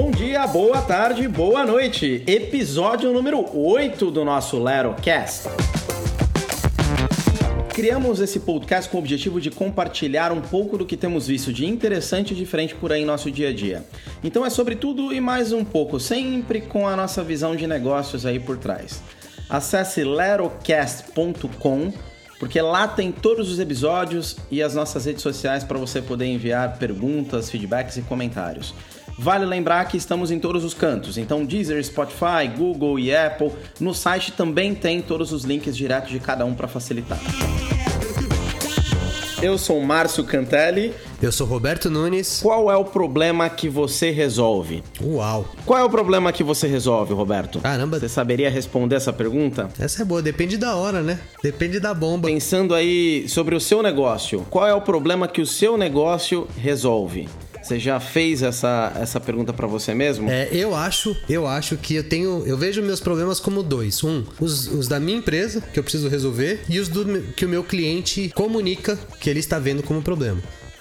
Bom dia, boa tarde, boa noite. Episódio número 8 do nosso LeroCast. Criamos esse podcast com o objetivo de compartilhar um pouco do que temos visto de interessante e diferente por aí em nosso dia a dia. Então é sobre tudo e mais um pouco, sempre com a nossa visão de negócios aí por trás. Acesse lerocast.com porque lá tem todos os episódios e as nossas redes sociais para você poder enviar perguntas, feedbacks e comentários. Vale lembrar que estamos em todos os cantos, então Deezer, Spotify, Google e Apple. No site também tem todos os links diretos de cada um para facilitar. Eu sou Márcio Cantelli. Eu sou Roberto Nunes. Qual é o problema que você resolve? Uau! Qual é o problema que você resolve, Roberto? Caramba! Você saberia responder essa pergunta? Essa é boa, depende da hora, né? Depende da bomba. Pensando aí sobre o seu negócio, qual é o problema que o seu negócio resolve? Você já fez essa, essa pergunta para você mesmo? É, eu acho, eu acho que eu tenho, eu vejo meus problemas como dois. Um, os, os da minha empresa que eu preciso resolver e os do, que o meu cliente comunica que ele está vendo como problema.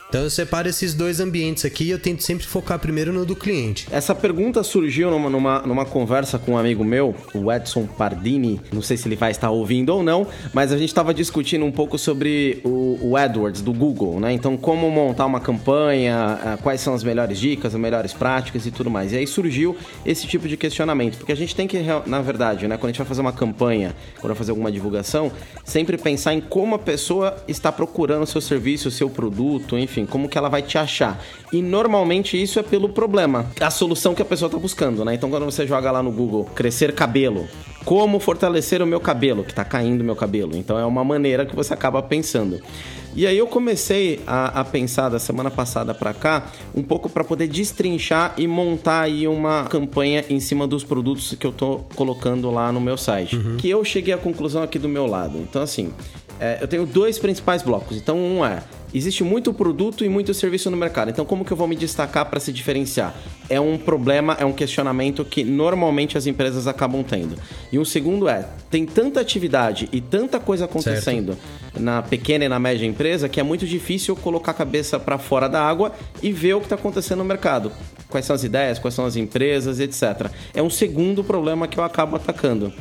Então eu separo esses dois ambientes aqui e eu tento sempre focar primeiro no do cliente. Essa pergunta surgiu numa, numa, numa, conversa com um amigo meu, o Edson Pardini. Não sei se ele vai estar ouvindo ou não, mas a gente estava discutindo um pouco sobre o, o AdWords do Google, né? Então, como montar uma campanha, eh, quais são as melhores dicas, as melhores práticas e tudo mais. E aí surgiu esse tipo de questionamento, porque a gente tem que, na verdade, né, quando a gente vai fazer uma campanha, quando vai fazer alguma divulgação, sempre pensar em como a pessoa está procurando o seu serviço, o seu produto, enfim enfim, como que ela vai te achar. E normalmente isso é pelo problema, a solução que a pessoa está buscando, né? Então quando você joga lá no Google crescer cabelo, como fortalecer o meu cabelo, que está caindo o meu cabelo. Então é uma maneira que você acaba pensando. E aí eu comecei a, a pensar da semana passada para cá um pouco para poder destrinchar e montar aí uma campanha em cima dos produtos que eu tô colocando lá no meu site. Uhum. Que eu cheguei à conclusão aqui do meu lado. Então assim, é, eu tenho dois principais blocos. Então um é existe muito produto e muito serviço no mercado. Então, como que eu vou me destacar para se diferenciar? É um problema, é um questionamento que normalmente as empresas acabam tendo. E um segundo é, tem tanta atividade e tanta coisa acontecendo certo. na pequena e na média empresa que é muito difícil colocar a cabeça para fora da água e ver o que está acontecendo no mercado. Quais são as ideias, quais são as empresas, etc. É um segundo problema que eu acabo atacando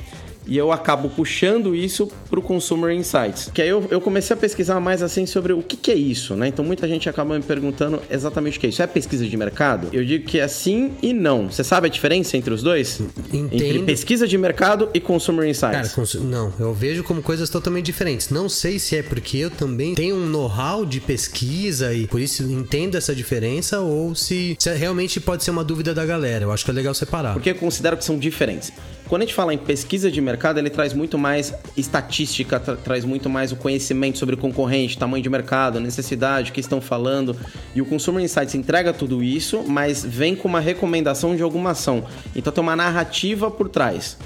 e eu acabo puxando isso para o Consumer Insights. Que aí eu, eu, comecei a pesquisar mais assim sobre o que, que, é isso, né? Então muita gente acaba me perguntando exatamente o que é isso. É pesquisa de mercado? Eu digo que é sim e não. Você sabe a diferença entre os dois? Entendo. Entre pesquisa de mercado e Consumer Insights. Cara, não, eu vejo como coisas totalmente diferentes. Não sei se é porque eu também tenho um know-how de pesquisa e por isso entendo essa diferença ou se, se realmente pode ser uma dúvida da galera. Eu acho que é legal separar. Porque eu considero que são diferentes. Quando a gente fala em pesquisa de mercado, ele traz muito mais estatística, tra traz muito mais o conhecimento sobre o concorrente, tamanho de mercado, necessidade, o que estão falando. E o Consumer Insights entrega tudo isso, mas vem com uma recomendação de alguma ação. Então tem uma narrativa por trás.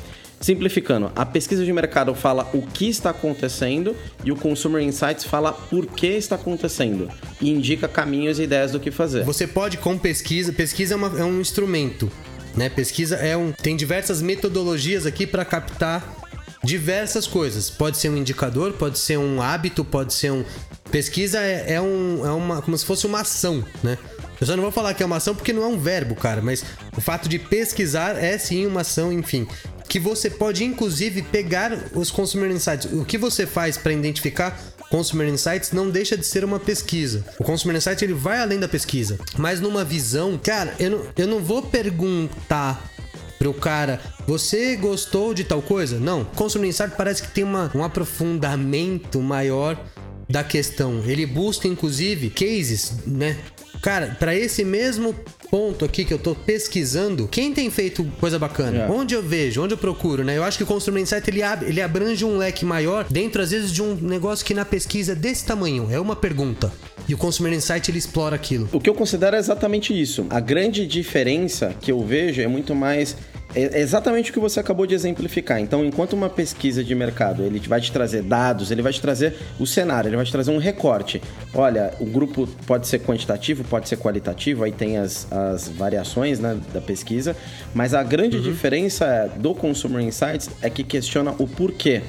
Simplificando, a pesquisa de mercado fala o que está acontecendo e o Consumer Insights fala por que está acontecendo e indica caminhos e ideias do que fazer. Você pode, com pesquisa, pesquisa é, uma, é um instrumento. Né? Pesquisa é um. Tem diversas metodologias aqui para captar diversas coisas. Pode ser um indicador, pode ser um hábito, pode ser um. Pesquisa é, é, um, é uma. como se fosse uma ação, né? Eu só não vou falar que é uma ação porque não é um verbo, cara, mas o fato de pesquisar é sim uma ação, enfim. Que você pode, inclusive, pegar os consumer insights. O que você faz para identificar Consumer Insights não deixa de ser uma pesquisa. O Consumer Insights ele vai além da pesquisa, mas numa visão, cara, eu não, eu não vou perguntar pro cara, você gostou de tal coisa? Não. Consumer Insight parece que tem uma, um aprofundamento maior da questão. Ele busca inclusive cases, né? Cara, para esse mesmo ponto aqui que eu tô pesquisando, quem tem feito coisa bacana? É. Onde eu vejo, onde eu procuro, né? Eu acho que o Consumer Insight ele, ab ele abrange um leque maior dentro, às vezes, de um negócio que na pesquisa é desse tamanho. É uma pergunta. E o Consumer Insight ele explora aquilo. O que eu considero é exatamente isso. A grande diferença que eu vejo é muito mais é exatamente o que você acabou de exemplificar. Então, enquanto uma pesquisa de mercado ele vai te trazer dados, ele vai te trazer o cenário, ele vai te trazer um recorte. Olha, o grupo pode ser quantitativo, pode ser qualitativo, aí tem as, as variações né, da pesquisa, mas a grande uhum. diferença do Consumer Insights é que questiona o porquê.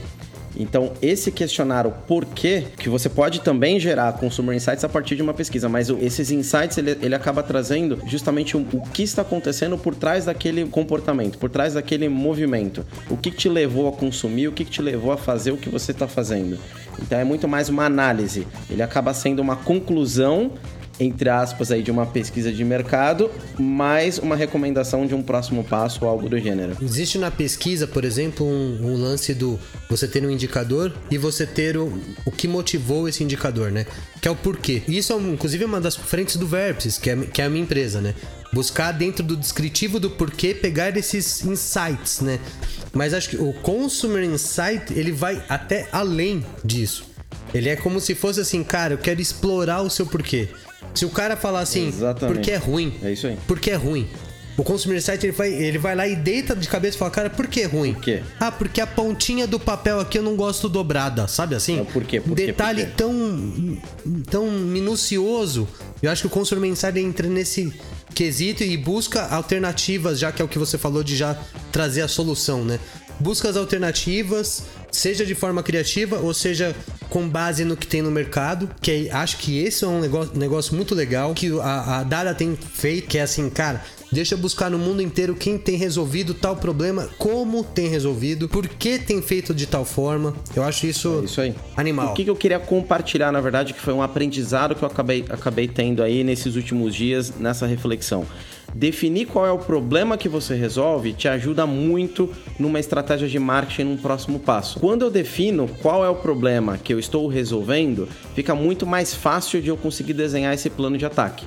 Então, esse questionário porquê, que você pode também gerar consumer insights a partir de uma pesquisa, mas esses insights ele, ele acaba trazendo justamente o, o que está acontecendo por trás daquele comportamento, por trás daquele movimento. O que, te levou a consumir, o que te levou a fazer o que você está fazendo. Então é muito mais uma análise. Ele acaba sendo uma conclusão entre aspas, aí, de uma pesquisa de mercado, mais uma recomendação de um próximo passo algo do gênero. Existe na pesquisa, por exemplo, um, um lance do você ter um indicador e você ter o, o que motivou esse indicador, né? Que é o porquê. Isso, é, inclusive, uma das frentes do Verpes, que é, que é a minha empresa, né? Buscar dentro do descritivo do porquê pegar esses insights, né? Mas acho que o Consumer Insight, ele vai até além disso. Ele é como se fosse assim, cara, eu quero explorar o seu porquê. Se o cara falar assim, Exatamente. porque é ruim. É isso aí. Porque é ruim. O Consumer Insight ele vai, ele vai lá e deita de cabeça e fala, cara, por que é ruim? Por quê? Ah, porque a pontinha do papel aqui eu não gosto dobrada, sabe assim? Não, por quê? Por Detalhe por quê? tão tão minucioso. Eu acho que o Consumer Insight entra nesse quesito e busca alternativas, já que é o que você falou de já trazer a solução, né? Busca as alternativas, seja de forma criativa ou seja com base no que tem no mercado, que é, acho que esse é um negócio, negócio muito legal que a, a Dada tem feito, que é assim, cara, Deixa eu buscar no mundo inteiro quem tem resolvido tal problema, como tem resolvido, por que tem feito de tal forma. Eu acho isso, é isso aí. animal. O que, que eu queria compartilhar, na verdade, que foi um aprendizado que eu acabei, acabei tendo aí nesses últimos dias, nessa reflexão. Definir qual é o problema que você resolve te ajuda muito numa estratégia de marketing num próximo passo. Quando eu defino qual é o problema que eu estou resolvendo, fica muito mais fácil de eu conseguir desenhar esse plano de ataque.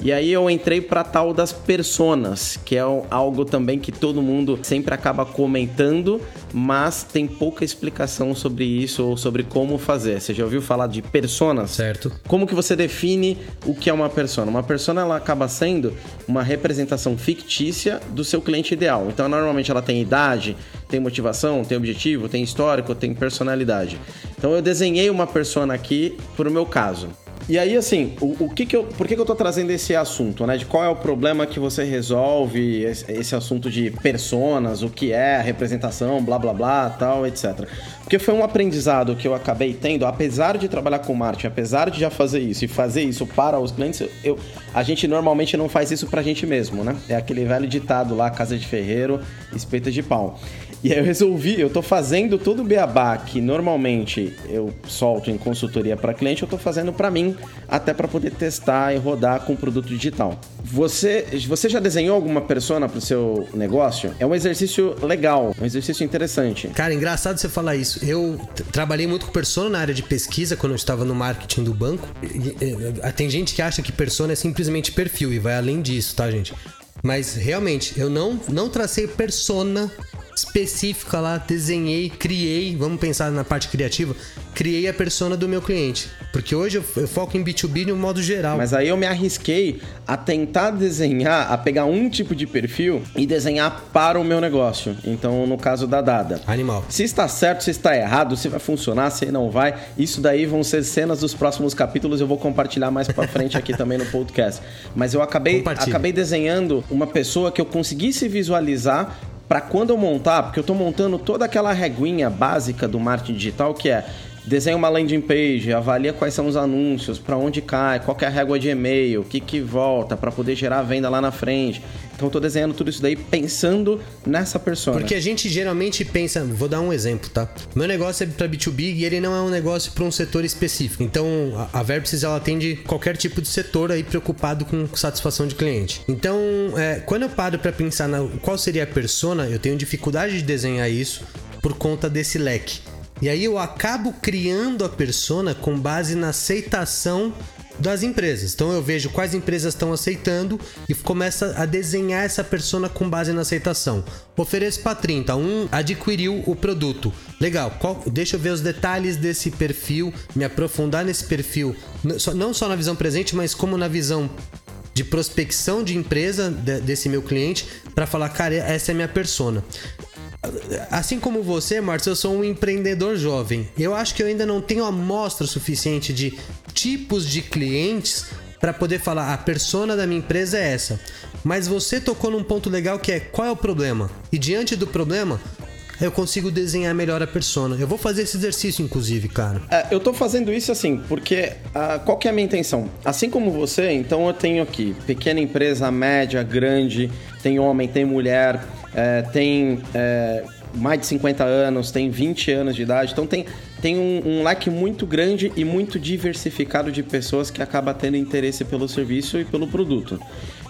E aí eu entrei para tal das personas, que é algo também que todo mundo sempre acaba comentando, mas tem pouca explicação sobre isso ou sobre como fazer. Você já ouviu falar de personas? Certo. Como que você define o que é uma persona? Uma persona ela acaba sendo uma representação fictícia do seu cliente ideal. Então normalmente ela tem idade, tem motivação, tem objetivo, tem histórico, tem personalidade. Então eu desenhei uma persona aqui para o meu caso. E aí, assim, o, o que que eu, por que, que eu tô trazendo esse assunto, né? De qual é o problema que você resolve, esse, esse assunto de personas, o que é representação, blá blá blá, tal, etc. Porque foi um aprendizado que eu acabei tendo, apesar de trabalhar com marketing, apesar de já fazer isso e fazer isso para os clientes, eu, a gente normalmente não faz isso pra gente mesmo, né? É aquele velho ditado lá, casa de ferreiro, espeta de pau. E aí eu resolvi, eu tô fazendo todo o beabá que normalmente eu solto em consultoria para cliente, eu tô fazendo para mim, até para poder testar e rodar com produto digital. Você, você já desenhou alguma persona pro seu negócio? É um exercício legal, um exercício interessante. Cara, engraçado você falar isso. Eu trabalhei muito com persona na área de pesquisa quando eu estava no marketing do banco. Tem gente que acha que persona é simplesmente perfil e vai além disso, tá, gente? Mas realmente, eu não, não tracei persona específica lá, desenhei, criei, vamos pensar na parte criativa, criei a persona do meu cliente. Porque hoje eu, eu foco em B2B de um modo geral. Mas aí eu me arrisquei a tentar desenhar, a pegar um tipo de perfil e desenhar para o meu negócio. Então, no caso da Dada. Animal. Se está certo, se está errado, se vai funcionar, se não vai. Isso daí vão ser cenas dos próximos capítulos. Eu vou compartilhar mais para frente aqui também no podcast. Mas eu acabei, acabei desenhando uma pessoa que eu conseguisse visualizar para quando eu montar, porque eu estou montando toda aquela reguinha básica do marketing digital que é desenha uma landing page, avalia quais são os anúncios, para onde cai, qual é a régua de e-mail, o que, que volta para poder gerar venda lá na frente. Então eu tô desenhando tudo isso daí pensando nessa persona. Porque a gente geralmente pensa, vou dar um exemplo, tá? Meu negócio é para B2B e ele não é um negócio para um setor específico. Então a, a Verbsys ela atende qualquer tipo de setor aí preocupado com satisfação de cliente. Então, é, quando eu paro para pensar na qual seria a persona, eu tenho dificuldade de desenhar isso por conta desse leque. E aí eu acabo criando a persona com base na aceitação das empresas. Então eu vejo quais empresas estão aceitando e começa a desenhar essa persona com base na aceitação. Ofereço para 30, um adquiriu o produto. Legal, qual, deixa eu ver os detalhes desse perfil, me aprofundar nesse perfil, não só na visão presente, mas como na visão de prospecção de empresa desse meu cliente para falar, cara, essa é minha persona. Assim como você, Marcos, eu sou um empreendedor jovem. Eu acho que eu ainda não tenho amostra suficiente de tipos de clientes para poder falar a persona da minha empresa é essa. Mas você tocou num ponto legal que é qual é o problema? E diante do problema, eu consigo desenhar melhor a persona. Eu vou fazer esse exercício, inclusive, cara. É, eu tô fazendo isso assim, porque uh, qual que é a minha intenção? Assim como você, então eu tenho aqui pequena empresa, média, grande, tem homem, tem mulher, é, tem é, mais de 50 anos, tem 20 anos de idade, então tem, tem um, um, leque muito grande e muito diversificado de pessoas que acaba tendo interesse pelo serviço e pelo produto.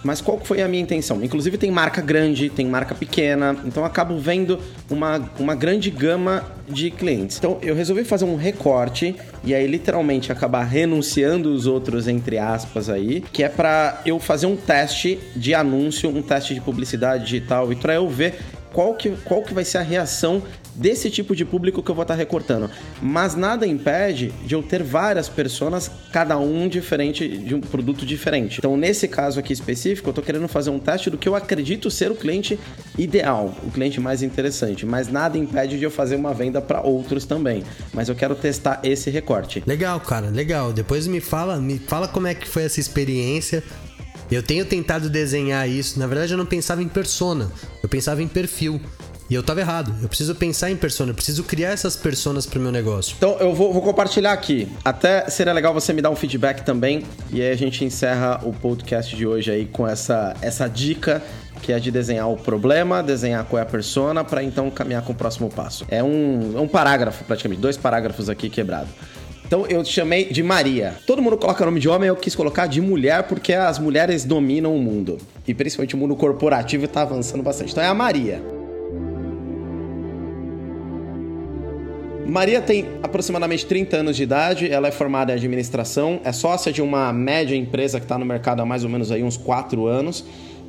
Mas qual foi a minha intenção? Inclusive tem marca grande, tem marca pequena, então eu acabo vendo uma, uma grande gama de clientes. Então eu resolvi fazer um recorte e aí literalmente acabar renunciando os outros entre aspas aí, que é para eu fazer um teste de anúncio, um teste de publicidade digital e para eu ver qual que, qual que vai ser a reação desse tipo de público que eu vou estar recortando. Mas nada impede de eu ter várias pessoas, cada um diferente de um produto diferente. Então, nesse caso aqui específico, eu estou querendo fazer um teste do que eu acredito ser o cliente ideal, o cliente mais interessante. Mas nada impede de eu fazer uma venda para outros também. Mas eu quero testar esse recorte. Legal, cara, legal. Depois me fala, me fala como é que foi essa experiência. Eu tenho tentado desenhar isso. Na verdade, eu não pensava em persona, eu pensava em perfil. E eu tava errado. Eu preciso pensar em persona, eu preciso criar essas personas pro meu negócio. Então eu vou, vou, compartilhar aqui. Até seria legal você me dar um feedback também. E aí a gente encerra o podcast de hoje aí com essa, essa dica que é de desenhar o problema, desenhar qual é a persona, para então caminhar com o próximo passo. É um, é um parágrafo, praticamente, dois parágrafos aqui quebrado. Então eu chamei de Maria. Todo mundo coloca nome de homem, eu quis colocar de mulher porque as mulheres dominam o mundo. E principalmente o mundo corporativo está avançando bastante. Então é a Maria. Maria tem aproximadamente 30 anos de idade, ela é formada em administração, é sócia de uma média empresa que está no mercado há mais ou menos aí uns 4 anos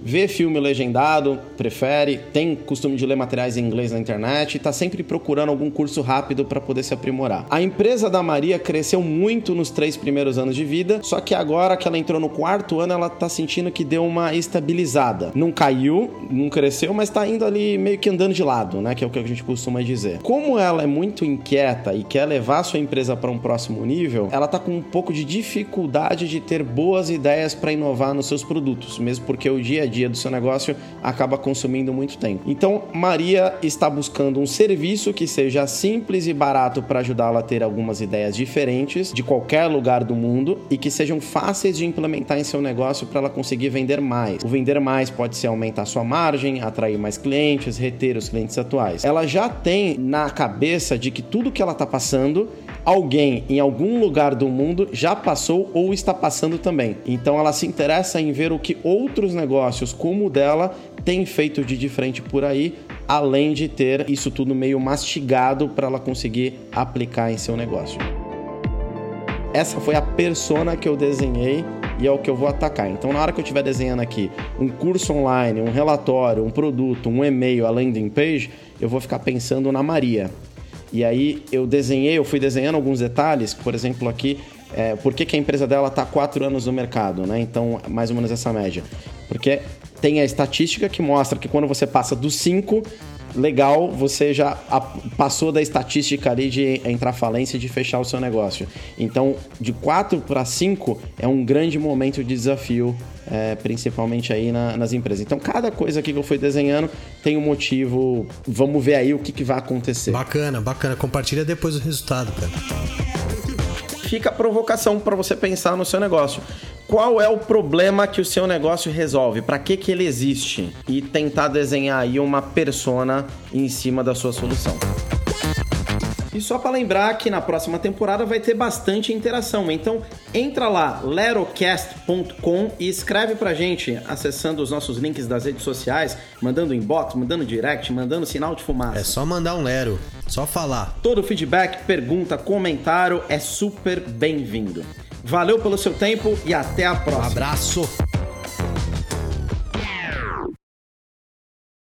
vê filme legendado, prefere, tem costume de ler materiais em inglês na internet e está sempre procurando algum curso rápido para poder se aprimorar. A empresa da Maria cresceu muito nos três primeiros anos de vida, só que agora que ela entrou no quarto ano, ela está sentindo que deu uma estabilizada. Não caiu, não cresceu, mas está indo ali meio que andando de lado, né? Que é o que a gente costuma dizer. Como ela é muito inquieta e quer levar sua empresa para um próximo nível, ela está com um pouco de dificuldade de ter boas ideias para inovar nos seus produtos, mesmo porque o dia dia do seu negócio acaba consumindo muito tempo. Então, Maria está buscando um serviço que seja simples e barato para ajudá-la a ter algumas ideias diferentes de qualquer lugar do mundo e que sejam fáceis de implementar em seu negócio para ela conseguir vender mais. O vender mais pode ser aumentar sua margem, atrair mais clientes, reter os clientes atuais. Ela já tem na cabeça de que tudo que ela está passando alguém em algum lugar do mundo já passou ou está passando também. Então ela se interessa em ver o que outros negócios como o dela têm feito de diferente por aí, além de ter isso tudo meio mastigado para ela conseguir aplicar em seu negócio. Essa foi a persona que eu desenhei e é o que eu vou atacar. Então, na hora que eu estiver desenhando aqui um curso online, um relatório, um produto, um e-mail, a landing page, eu vou ficar pensando na Maria. E aí eu desenhei, eu fui desenhando alguns detalhes, por exemplo, aqui, é, por que, que a empresa dela está quatro anos no mercado, né? Então, mais ou menos essa média. Porque tem a estatística que mostra que quando você passa dos cinco legal, você já passou da estatística ali de entrar falência e de fechar o seu negócio. Então, de 4 para 5 é um grande momento de desafio, é, principalmente aí na, nas empresas. Então, cada coisa aqui que eu fui desenhando tem um motivo. Vamos ver aí o que, que vai acontecer. Bacana, bacana. Compartilha depois o resultado, cara fica a provocação para você pensar no seu negócio qual é o problema que o seu negócio resolve, para que, que ele existe e tentar desenhar aí uma persona em cima da sua solução. E só para lembrar que na próxima temporada vai ter bastante interação. Então entra lá, lerocast.com e escreve pra gente acessando os nossos links das redes sociais, mandando inbox, mandando direct, mandando sinal de fumaça. É só mandar um lero, só falar. Todo feedback, pergunta, comentário é super bem-vindo. Valeu pelo seu tempo e até a próxima. Um abraço.